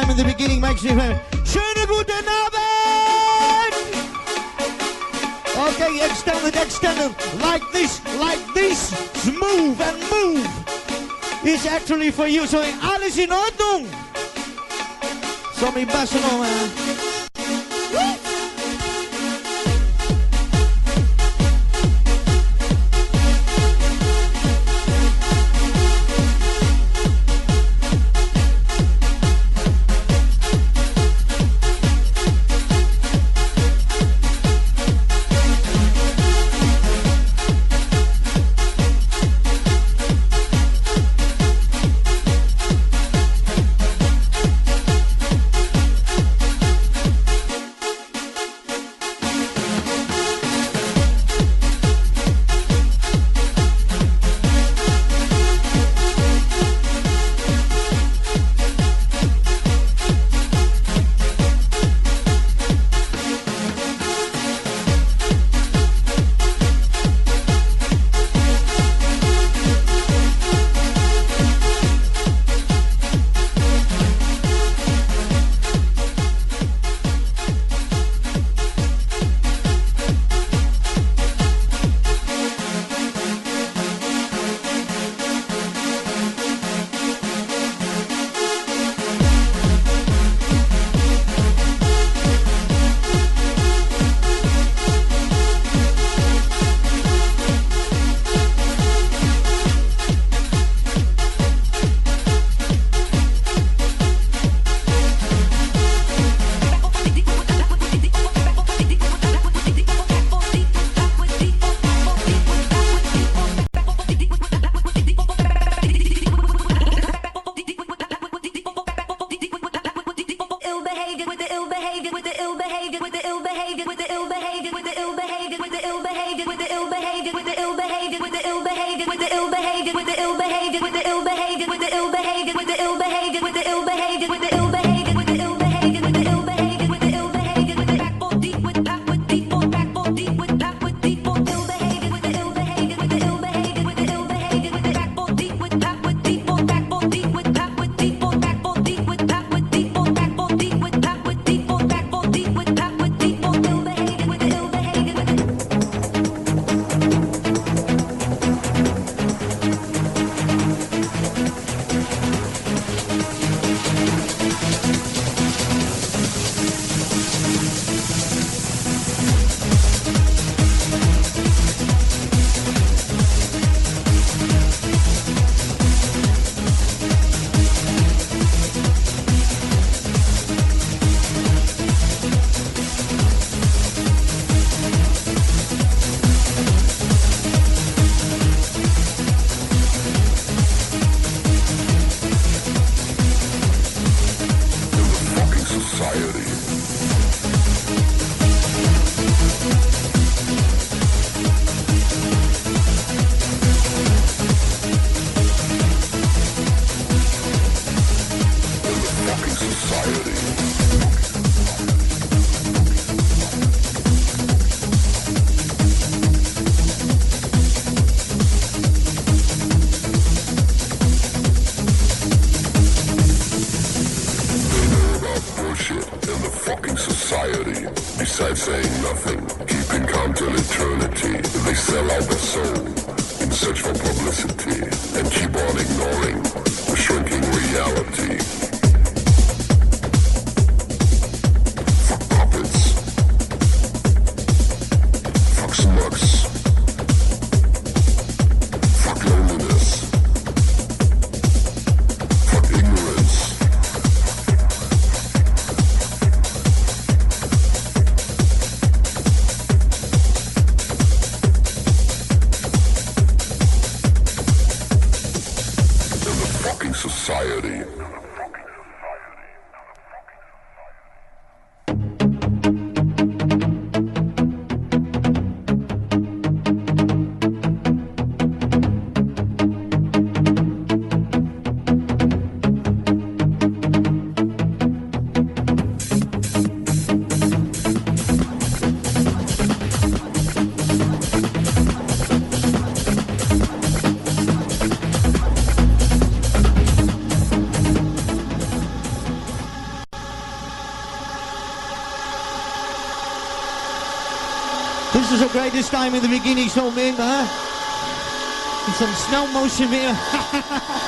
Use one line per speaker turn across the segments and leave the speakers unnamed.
time in the beginning makes me famous. Schöne gute Abend! Okay, extend it, extend it. Like this, like this. Move and move. It's actually for you. So alles in Ordnung. So me bassen on.
ill behavior, with the ill behavior, with the ill behavior, with the
this time in the beginning, so man, huh? Some snow motion here.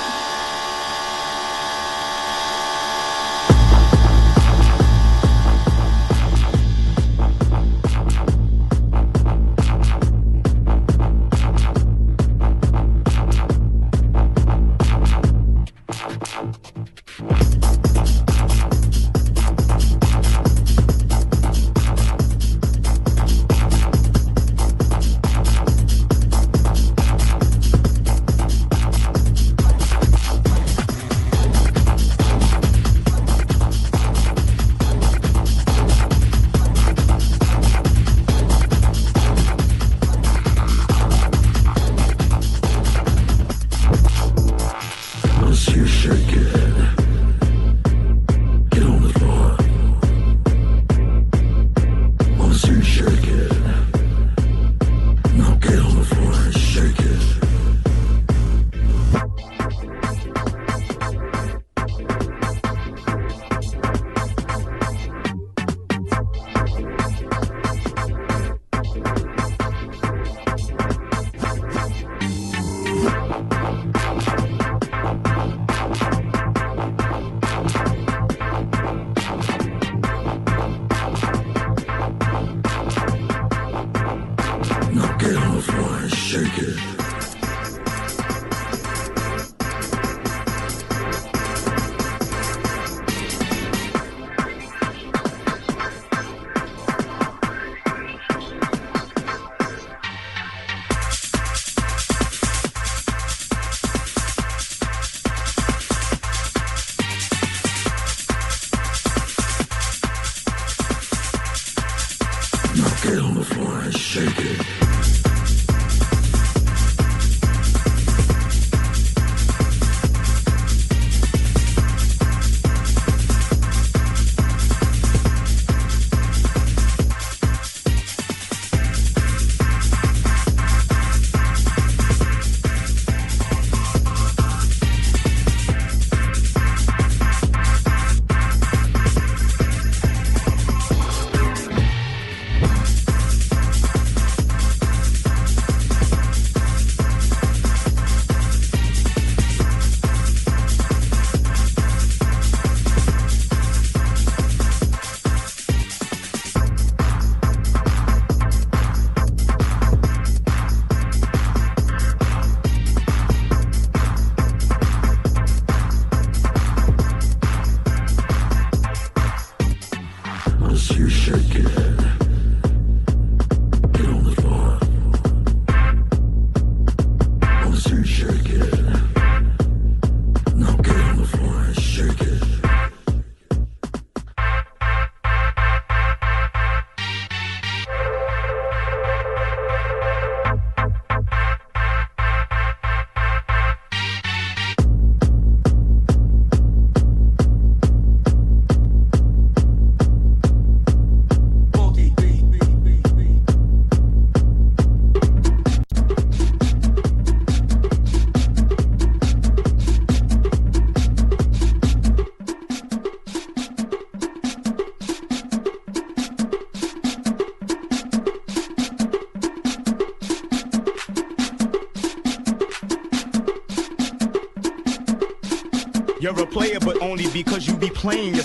playing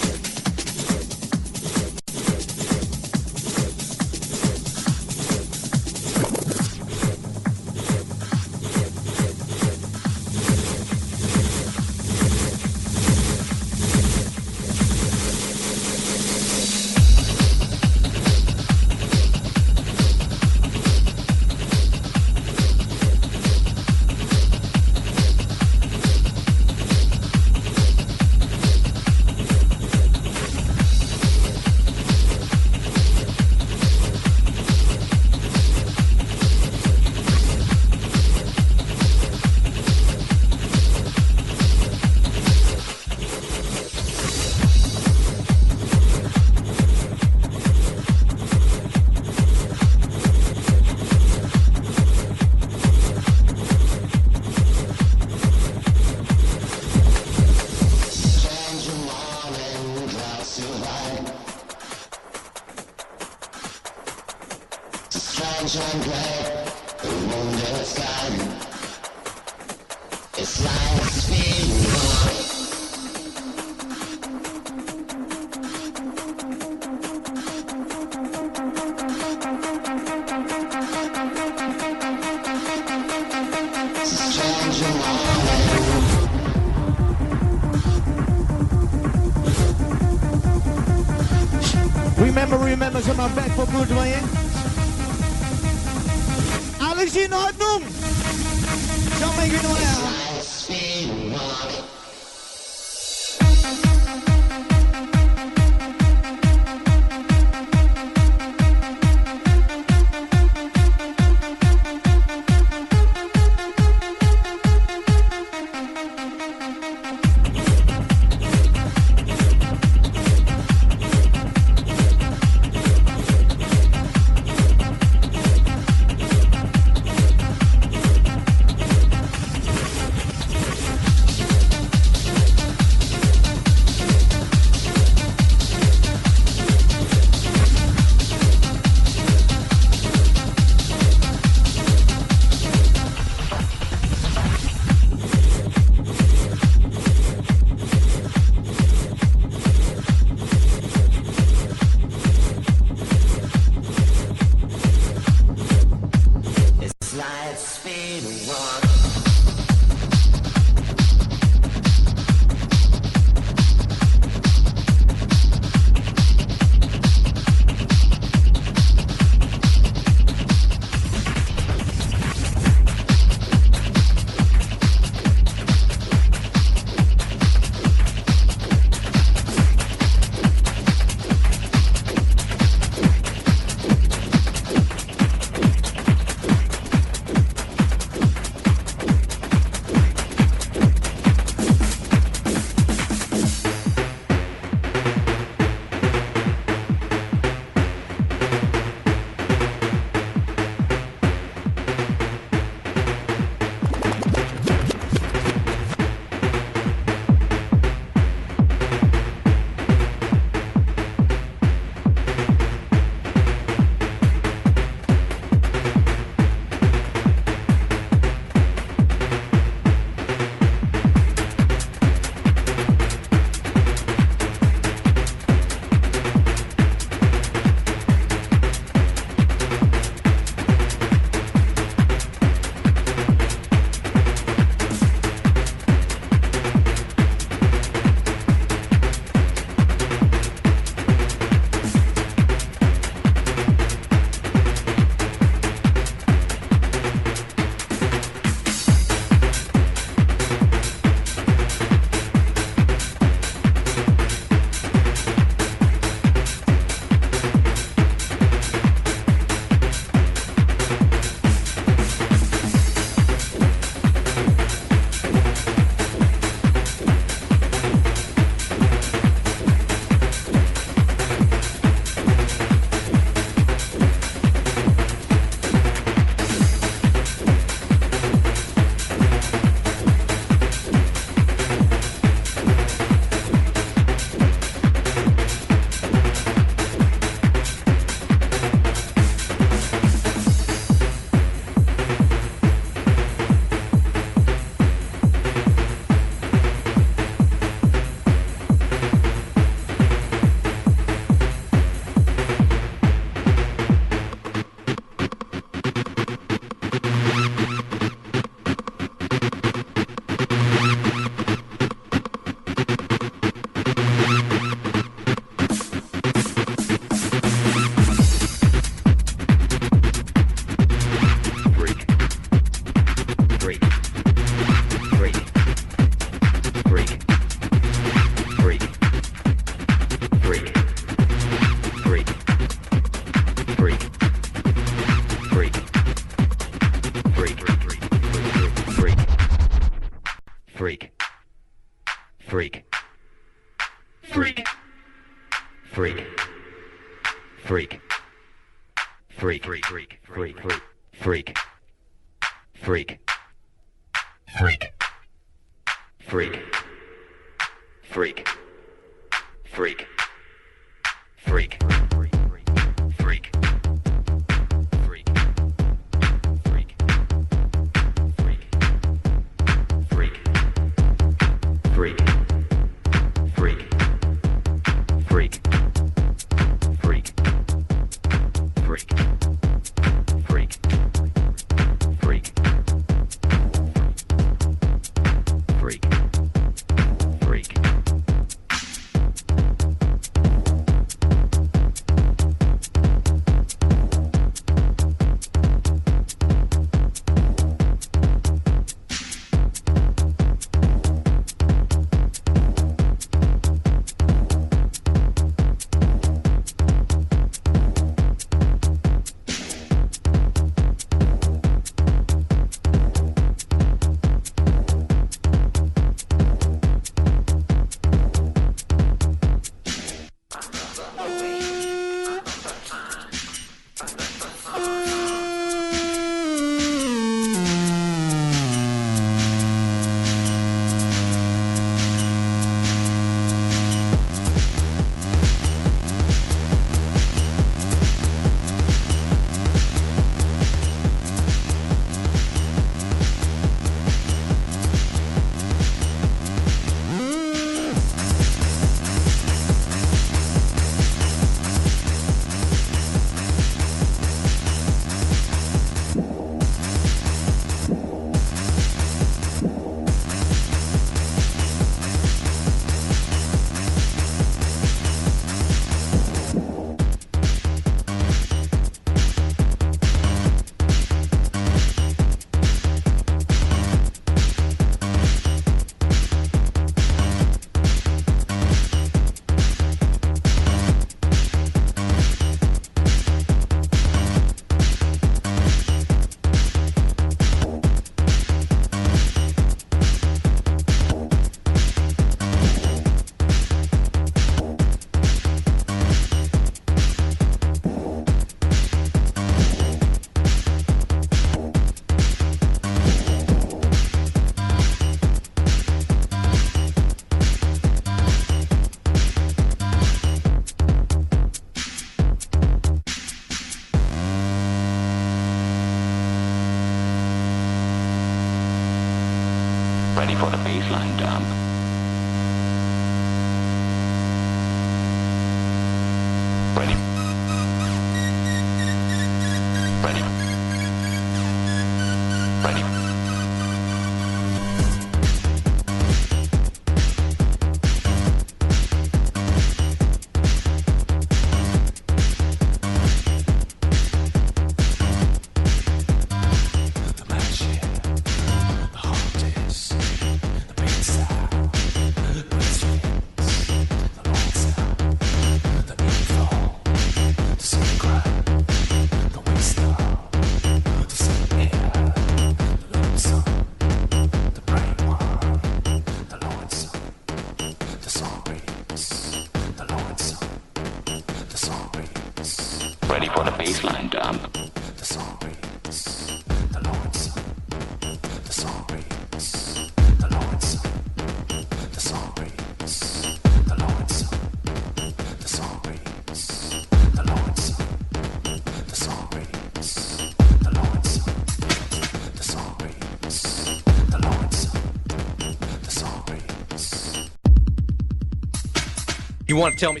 You
want to tell me?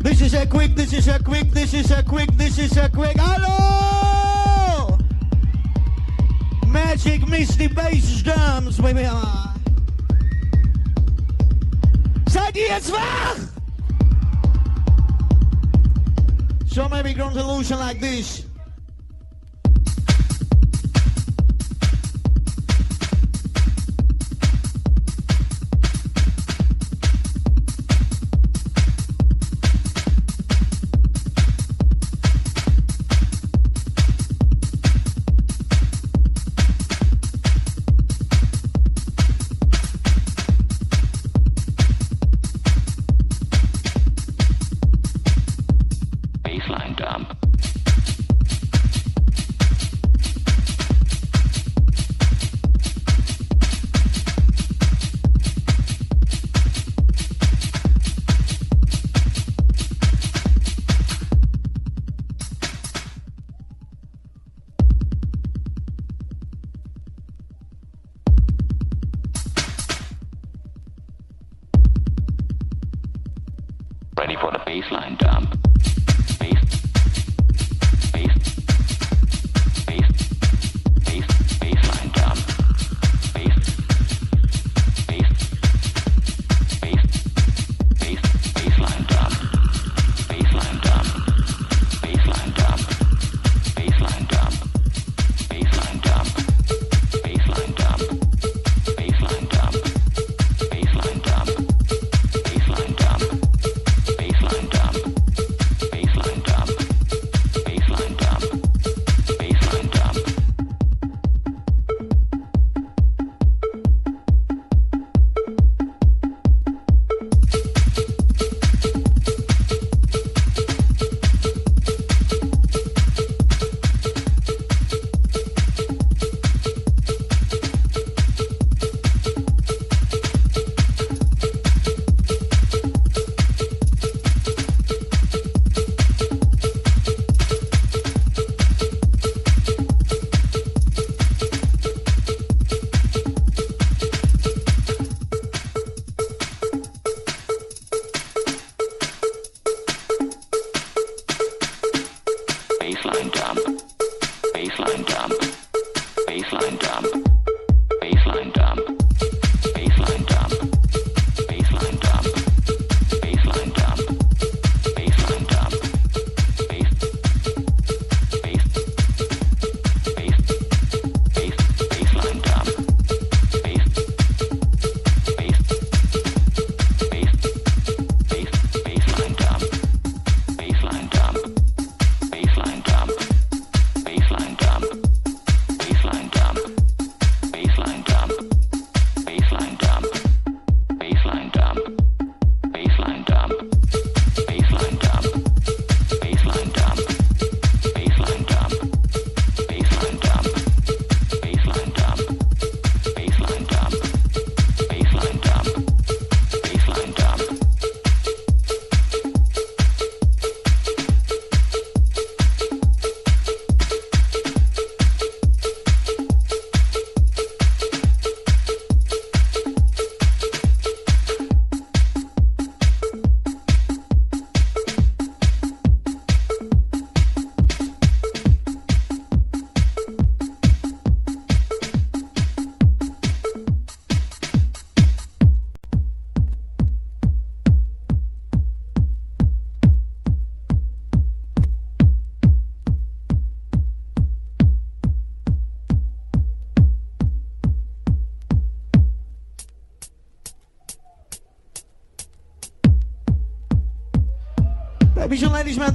This is a quick, this is a quick, this is a quick, this is a quick. Hello! Magic Misty Bass Drums, baby. Ah. Seid ihr jetzt wach? So maybe ground illusion like this.
ready for the baseline dump.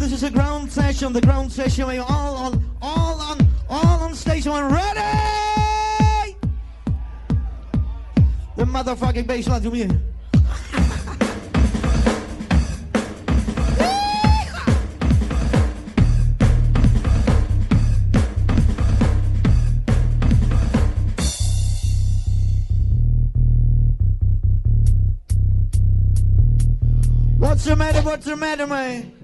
This is a ground session. The ground session. We are all on, all on, all on stage one. Ready? The motherfucking bass line to me. What's the matter? What's the matter, man?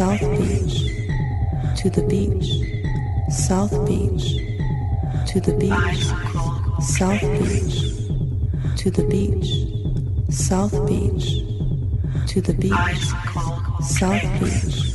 South Beach, to the beach, South Beach, to the beach, South Beach, to the beach, South Beach, to the beach, South Beach.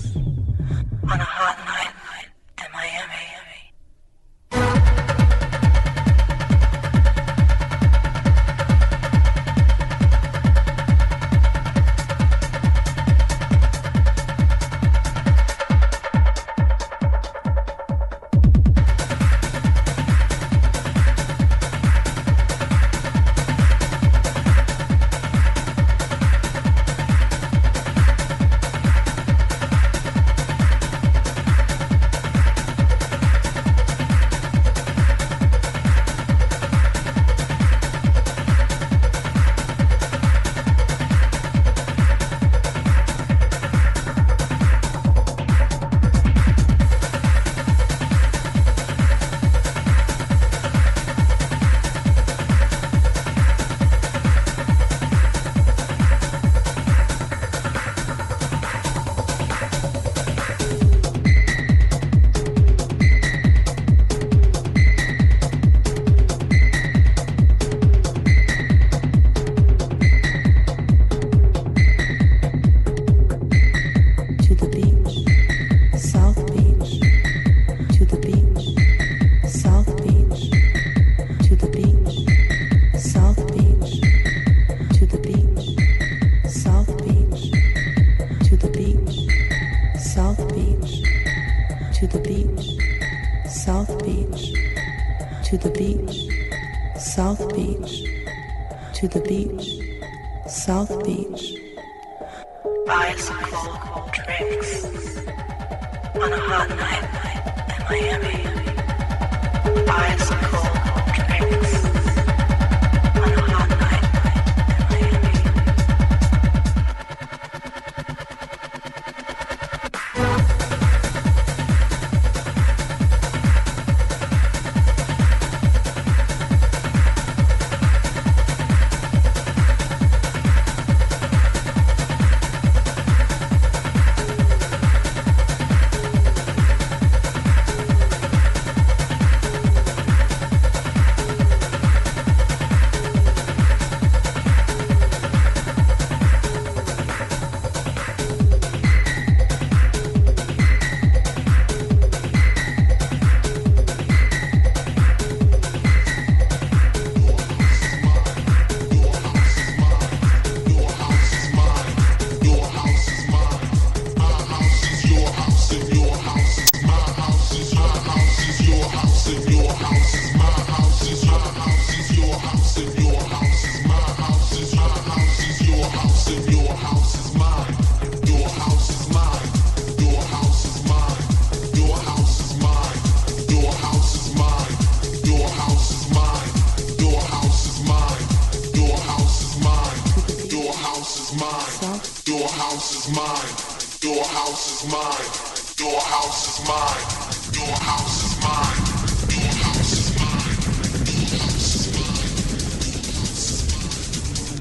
your house is mine.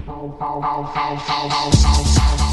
Ow, ow, ow,
ow.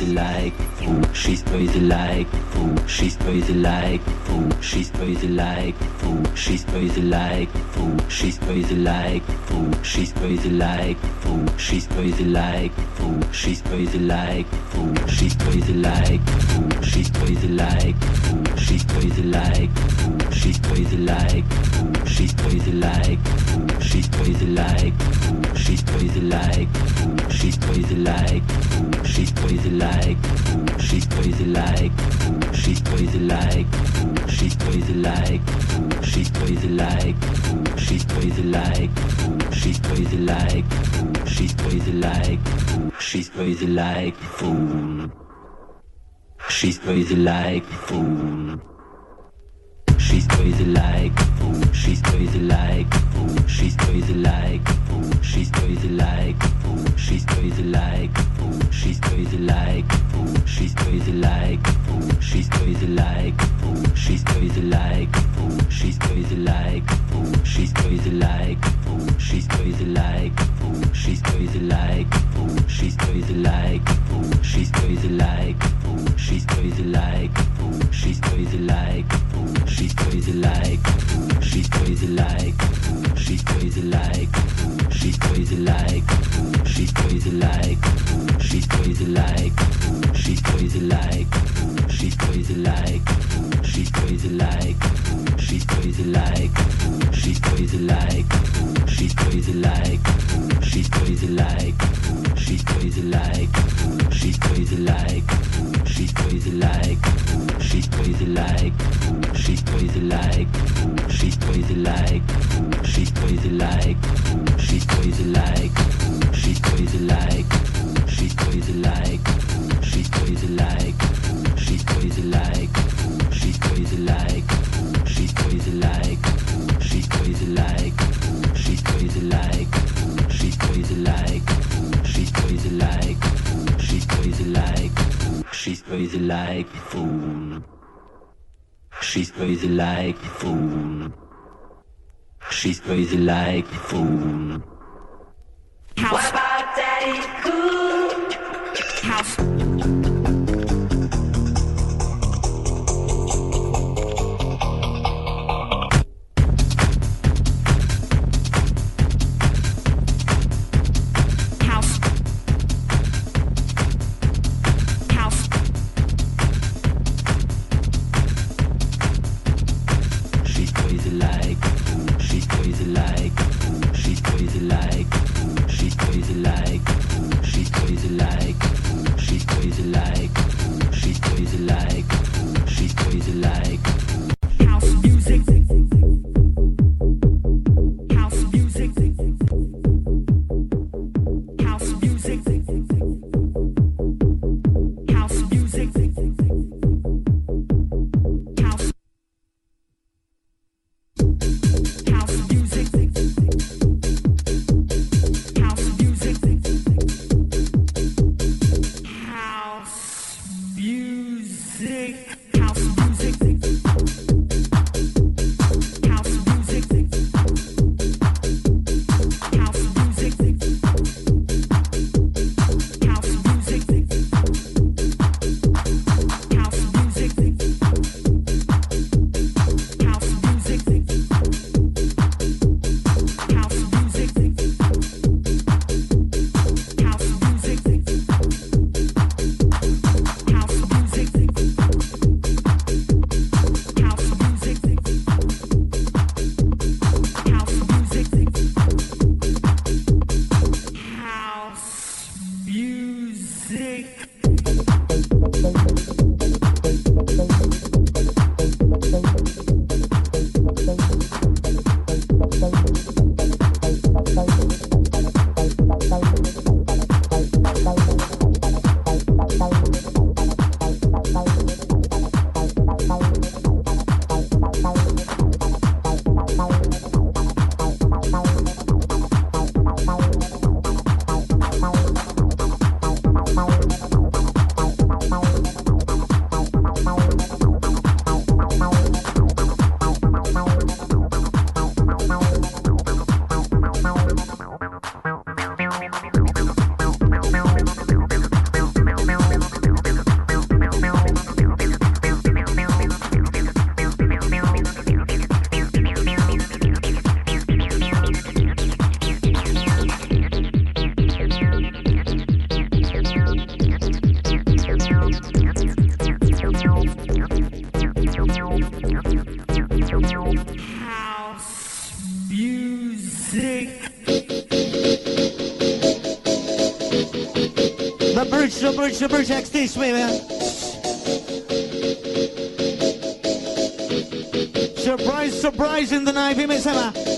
Crazy like, ooh, she's crazy like, ooh, she's crazy like, ooh, she's crazy like, ooh, she's crazy like, ooh, she's crazy like, ooh, she's crazy like, ooh, she's crazy like, ooh, she's crazy like, ooh, she's crazy like, ooh, she's crazy like, ooh, she's crazy like, ooh, she's crazy like, ooh, she's crazy like, ooh, she's crazy like, ooh, she's crazy like, ooh, she's crazy like, ooh, she's crazy like, ooh, she's crazy like, ooh, she's crazy like, ooh, she's crazy like, ooh, she's crazy like, ooh, she's crazy like, ooh, she's crazy like, ooh, she's crazy like, ooh, she's crazy like, fool. She's crazy like fool. She's crazy like a fool. She's crazy like a fool. She's crazy like a fool. She's crazy like a fool. She's crazy like a fool. She's crazy like a fool. She's crazy like a fool. She's crazy like a fool. She's crazy like a fool. She's crazy like a fool. She's crazy like a fool. She's crazy like a fool. She's crazy like a fool. She's crazy like a fool. She's crazy like a fool. She's crazy like a fool. She's crazy like a fool. She's crazy like fool. She's crazy like fool. She's crazy like fool. She's crazy like fool. She's crazy like fool. She's crazy like fool. She's crazy like fool. She's crazy like fool. She's crazy like fool. She's crazy like fool. She's crazy like fool. She's crazy like fool. She's crazy like fool. She's crazy like fool. She's crazy like fool. She's crazy like fool. She's crazy like fool. She's crazy like fool. She's crazy like fool. She's crazy like fool. She's crazy like fool. She's crazy like fool. She's crazy like fool. She's crazy like fool. She's crazy like fool. She's crazy like fool. She's crazy like fool. She's crazy like fool. She's crazy like fool. She's crazy like fool. She's crazy like fool. She's crazy like fool. She's crazy like fool. She's crazy like a fool. She's crazy like a fool.
What about Daddy Cool? House.
She's crazy like. She's crazy like. She's crazy like. She's crazy like. She's crazy like. She's crazy like. She's crazy like
bridge, the bridge next. Surprise, surprise in the night,
Emma.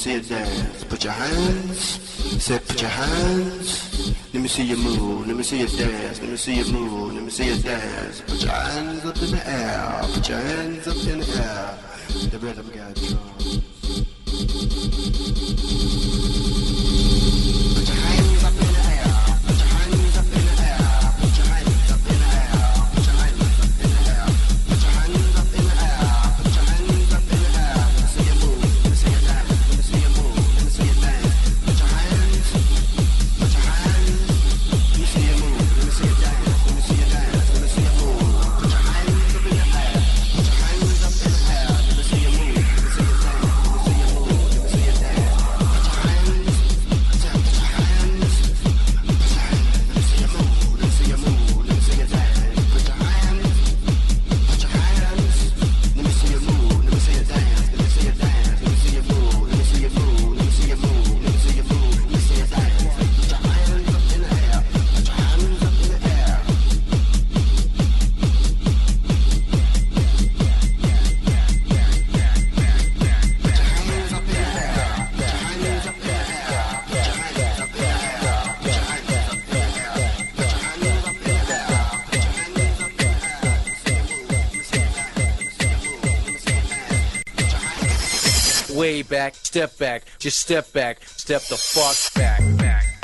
see it dance. Put your hands, Say put your hands. Let me see you move, let me see you dance, let me see you move, let me see you dance. Put your hands up in the air, put your hands up in the air. The rhythm got you.
Step back, just step back, step the fuck back, back.